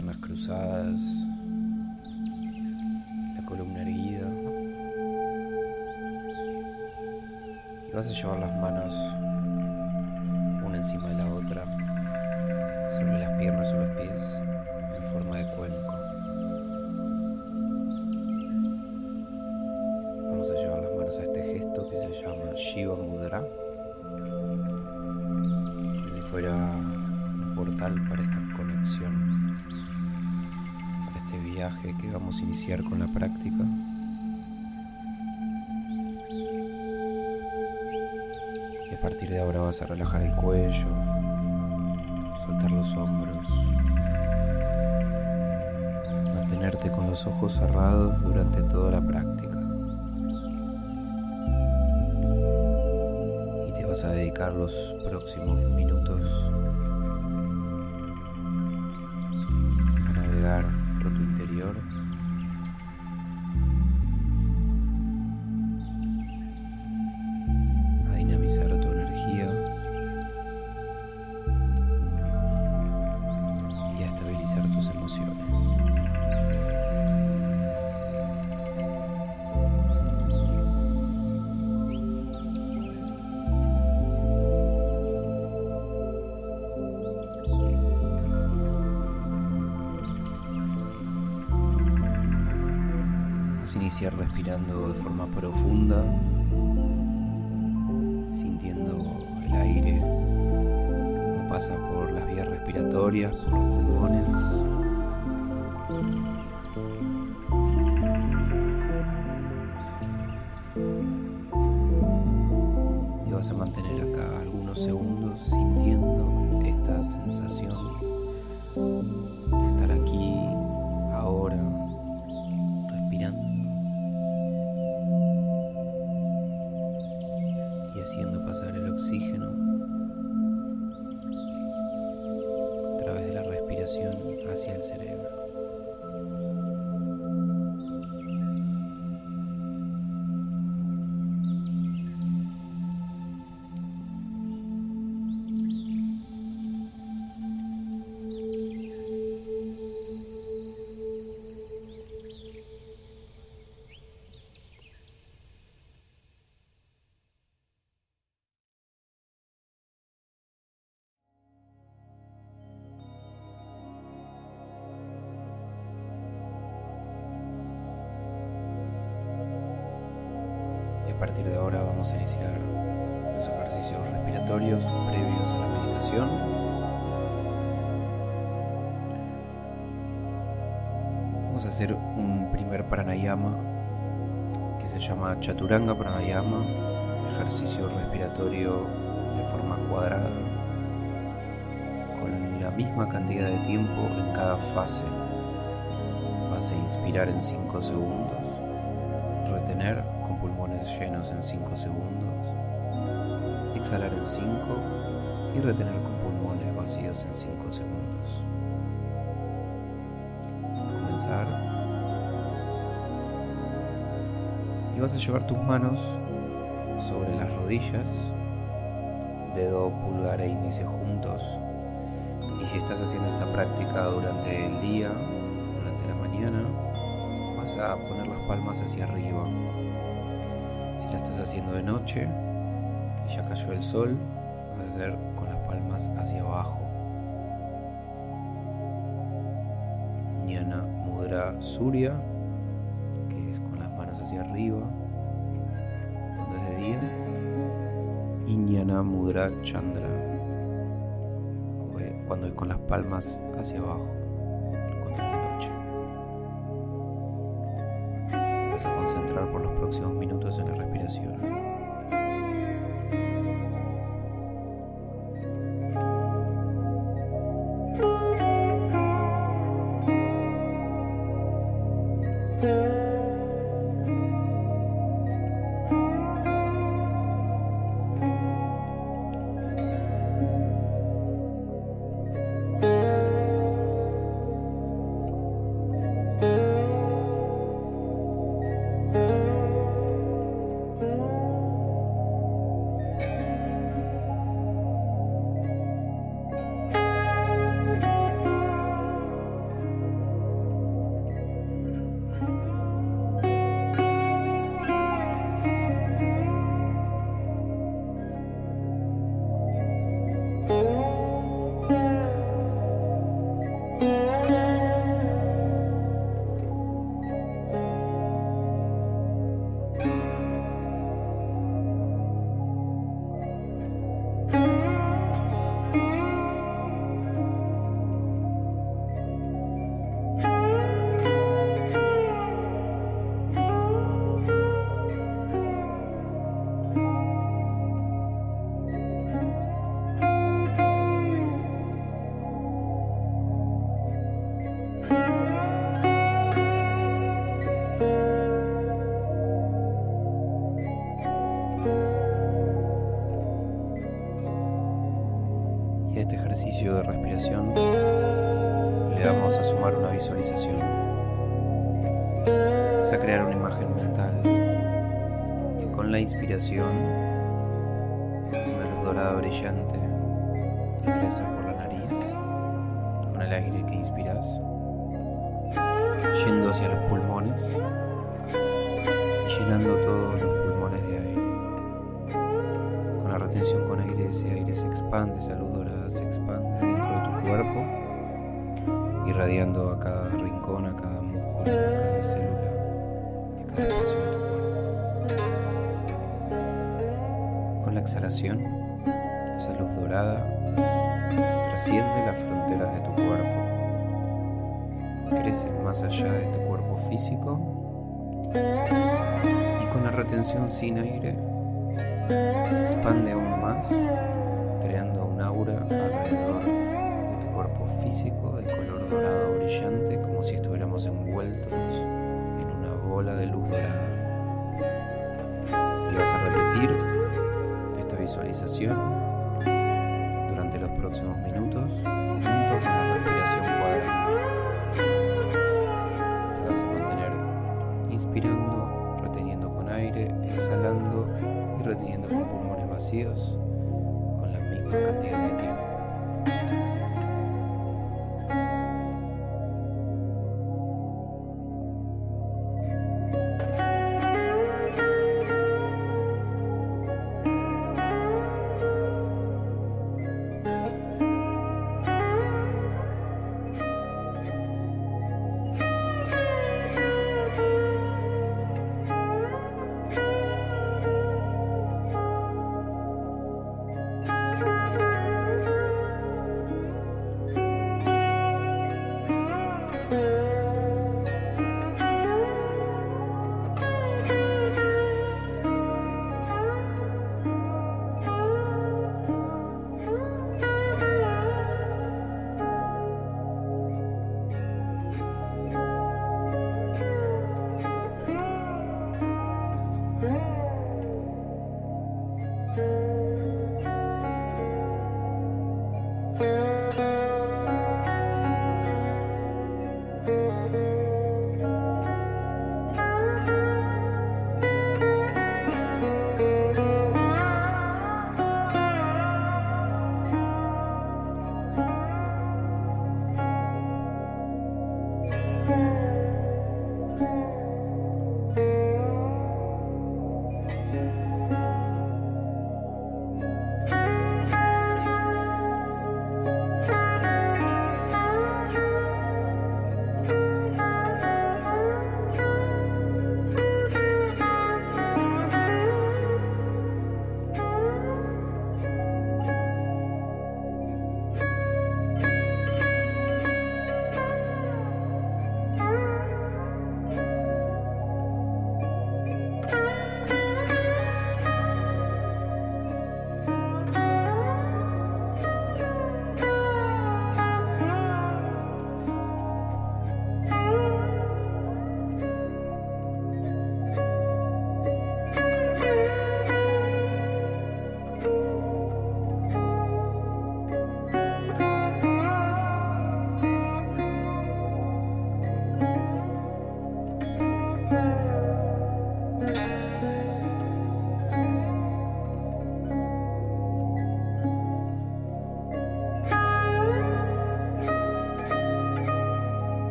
Piernas cruzadas, la columna erguida. Y vas a llevar las manos una encima de la otra sobre las piernas o los pies en forma de cuenco. Vamos a llevar las manos a este gesto que se llama Shiva Mudra fuera un portal para esta conexión, que vamos a iniciar con la práctica. Y a partir de ahora vas a relajar el cuello, soltar los hombros, mantenerte con los ojos cerrados durante toda la práctica. vas a dedicar los próximos minutos a navegar partir de ahora vamos a iniciar los ejercicios respiratorios previos a la meditación. Vamos a hacer un primer pranayama que se llama Chaturanga Pranayama, ejercicio respiratorio de forma cuadrada, con la misma cantidad de tiempo en cada fase. Vas a inspirar en 5 segundos, retener llenos en 5 segundos exhalar en 5 y retener con pulmones vacíos en 5 segundos. Comenzar. Y vas a llevar tus manos sobre las rodillas, dedo pulgar e índice juntos. Y si estás haciendo esta práctica durante el día, durante la mañana, vas a poner las palmas hacia arriba. La estás haciendo de noche, y ya cayó el sol, vas a hacer con las palmas hacia abajo. Ñana Mudra Surya, que es con las manos hacia arriba, cuando es de día. Y Mudra Chandra, cuando es con las palmas hacia abajo, le vamos a sumar una visualización. Vas a crear una imagen mental que con la inspiración, una luz dorada brillante ingresa por la nariz con el aire que inspiras, yendo hacia los pulmones, llenando todos los pulmones de aire. Con la retención con aire, ese aire se expande, esa luz dorada se expande cuerpo, irradiando a cada rincón, a cada músculo, a cada célula, a cada espacio de tu cuerpo. Con la exhalación, esa luz dorada trasciende las fronteras de tu cuerpo, crece más allá de tu cuerpo físico y con la retención sin aire se expande aún más, creando un aura visualización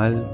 forma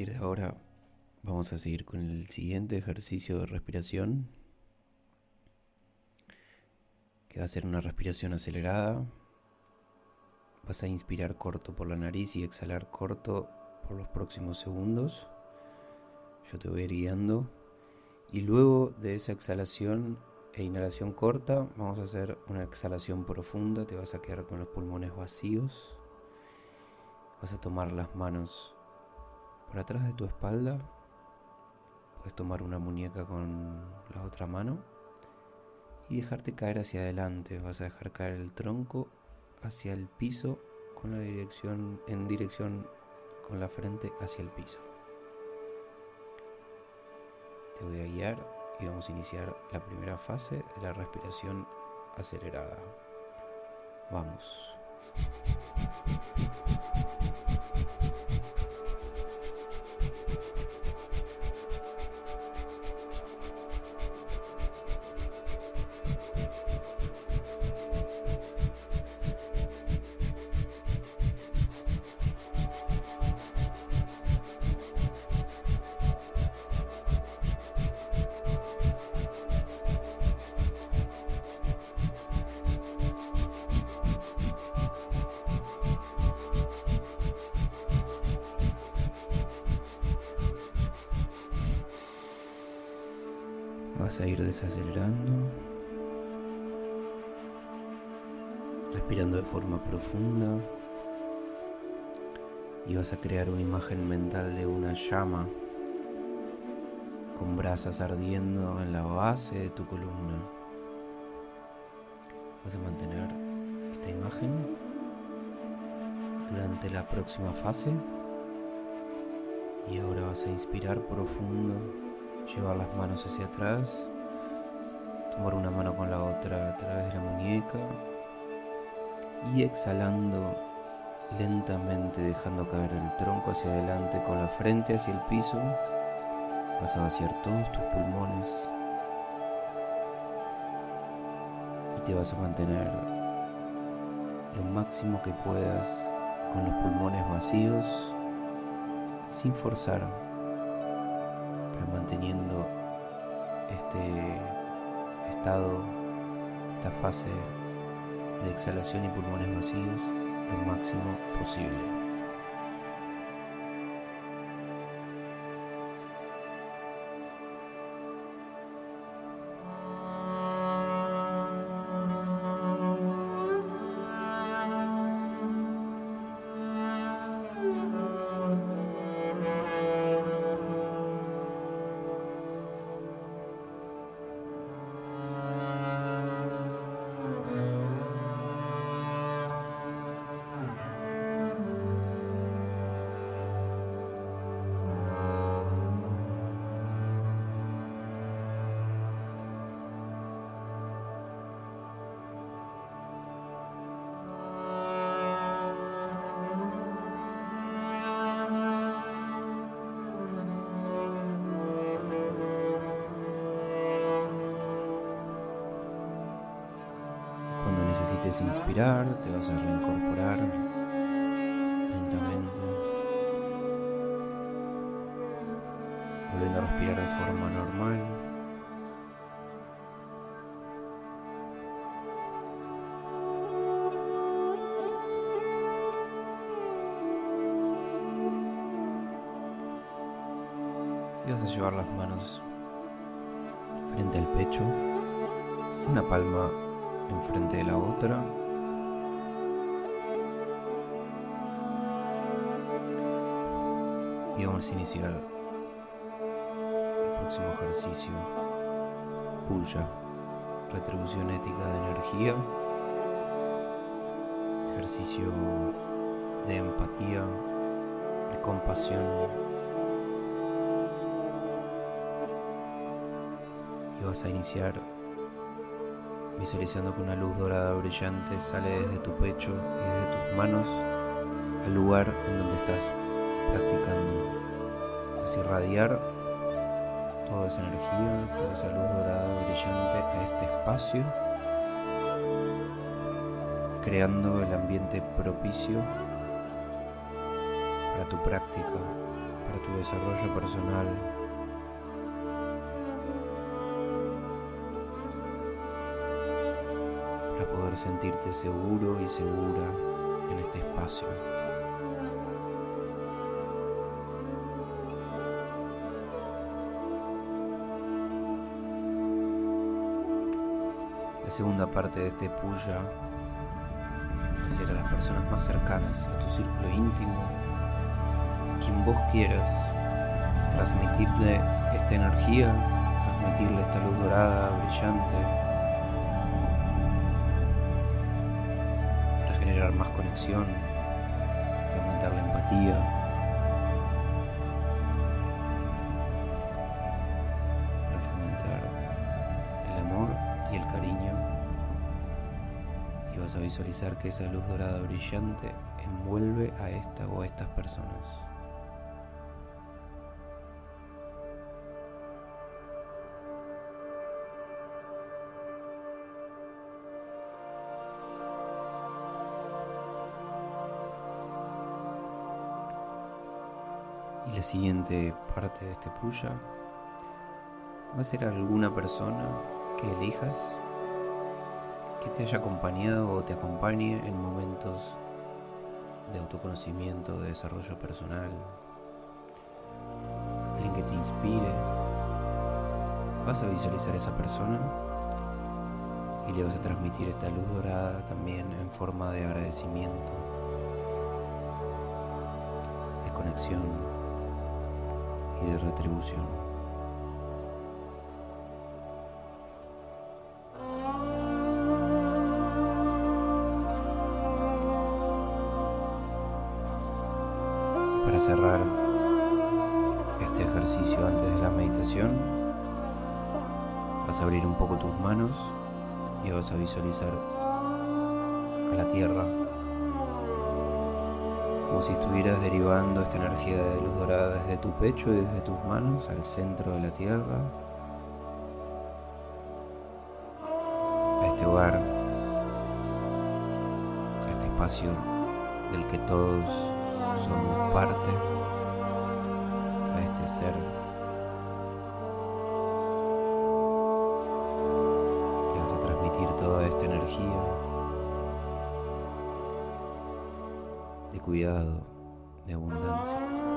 partir de ahora vamos a seguir con el siguiente ejercicio de respiración, que va a ser una respiración acelerada. Vas a inspirar corto por la nariz y exhalar corto por los próximos segundos. Yo te voy guiando. Y luego de esa exhalación e inhalación corta, vamos a hacer una exhalación profunda. Te vas a quedar con los pulmones vacíos. Vas a tomar las manos por atrás de tu espalda puedes tomar una muñeca con la otra mano y dejarte caer hacia adelante. Vas a dejar caer el tronco hacia el piso con la dirección en dirección con la frente hacia el piso. Te voy a guiar y vamos a iniciar la primera fase de la respiración acelerada. Vamos. Vas a ir desacelerando, respirando de forma profunda y vas a crear una imagen mental de una llama con brasas ardiendo en la base de tu columna. Vas a mantener esta imagen durante la próxima fase y ahora vas a inspirar profundo llevar las manos hacia atrás, tomar una mano con la otra a través de la muñeca y exhalando lentamente dejando caer el tronco hacia adelante con la frente hacia el piso, vas a vaciar todos tus pulmones y te vas a mantener lo máximo que puedas con los pulmones vacíos sin forzar manteniendo este estado, esta fase de exhalación y pulmones vacíos lo máximo posible. inspirar, te vas a reincorporar lentamente, volviendo a respirar de forma normal. Y vas a llevar las manos frente al pecho, una palma enfrente de la otra. Y vamos a iniciar el próximo ejercicio. Puya, retribución ética de energía, ejercicio de empatía, de compasión y vas a iniciar visualizando que una luz dorada brillante sale desde tu pecho y desde tus manos al lugar en donde estás practicando. Es irradiar toda esa energía, toda esa luz dorada brillante a este espacio, creando el ambiente propicio para tu práctica, para tu desarrollo personal, poder sentirte seguro y segura en este espacio. La segunda parte de este puya hacer a las personas más cercanas, a tu círculo íntimo, quien vos quieras, transmitirle esta energía, transmitirle esta luz dorada, brillante, el cariño. Y vas a visualizar que esa luz dorada brillante envuelve a esta o a estas personas. La siguiente parte de este puya va a ser alguna persona que elijas que te haya acompañado o te acompañe en momentos de autoconocimiento, de desarrollo personal, alguien que te inspire. Vas a visualizar a esa persona y le vas a transmitir esta luz dorada también en forma de agradecimiento, de conexión y de retribución. Para cerrar este ejercicio antes de la meditación, vas a abrir un poco tus manos y vas a visualizar a la tierra como si estuvieras derivando esta energía de luz dorada desde tu pecho y desde tus manos al centro de la tierra, a este hogar, a este espacio del que todos somos parte, a este ser. Cuidado, de abundancia.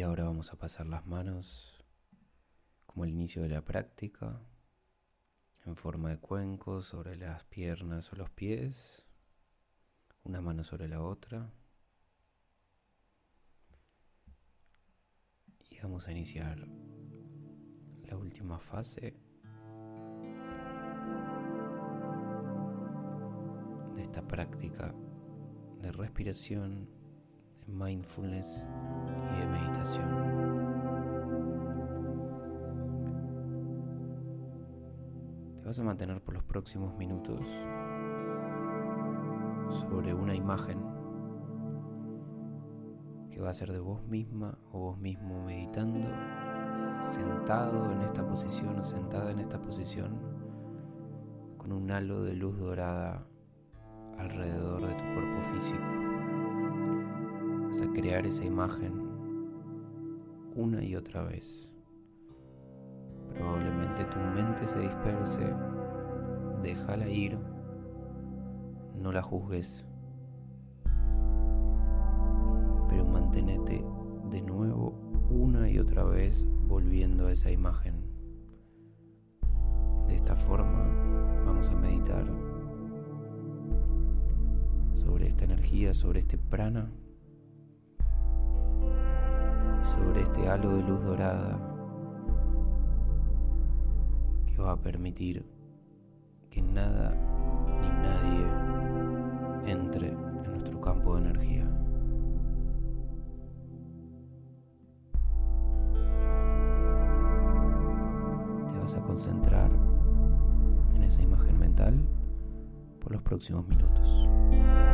Y ahora vamos a pasar las manos como el inicio de la práctica, en forma de cuenco sobre las piernas o los pies, una mano sobre la otra. Y vamos a iniciar la última fase de esta práctica de respiración, mindfulness y de meditación. Te vas a mantener por los próximos minutos sobre una imagen que va a ser de vos misma o vos mismo meditando, sentado en esta posición o sentada en esta posición con un halo de luz dorada alrededor de tu cuerpo físico. Vas a crear esa imagen una y otra vez. Probablemente tu mente se disperse, déjala ir, no la juzgues, pero mantenete de nuevo una y otra vez volviendo a esa imagen. De esta forma vamos a meditar sobre esta energía, sobre este prana sobre este halo de luz dorada que va a permitir que nada ni nadie entre en nuestro campo de energía. Te vas a concentrar en esa imagen mental por los próximos minutos.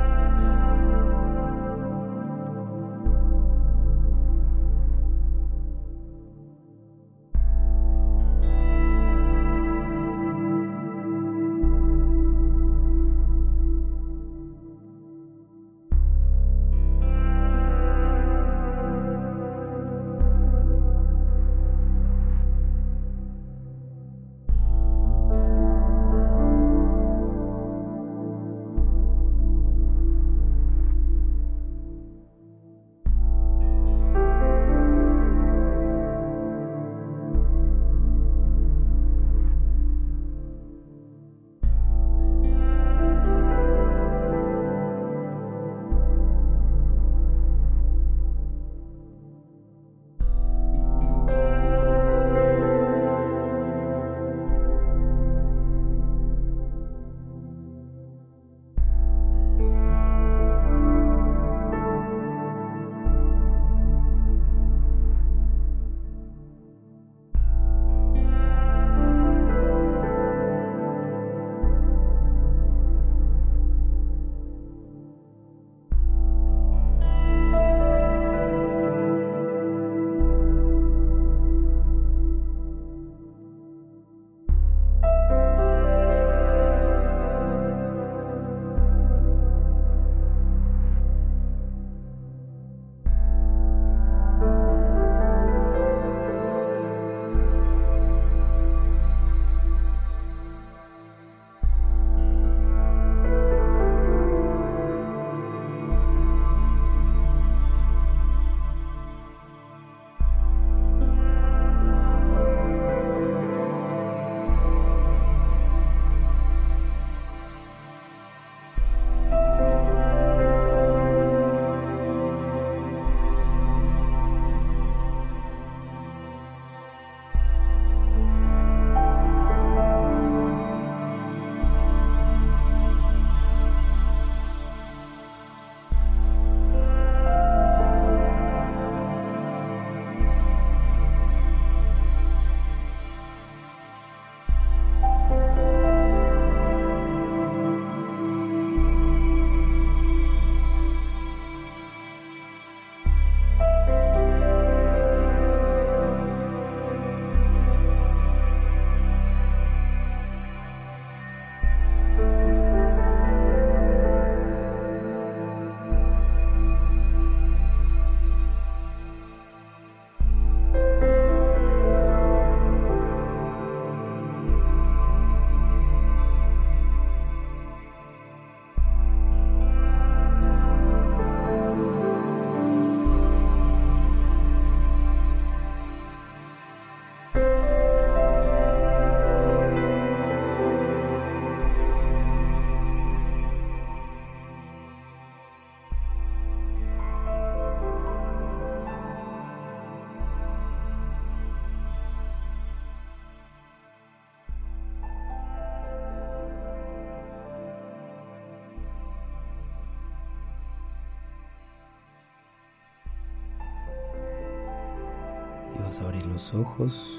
Vas a abrir los ojos.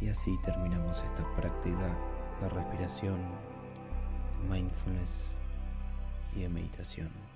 Y así terminamos esta práctica de respiración, mindfulness y de meditación.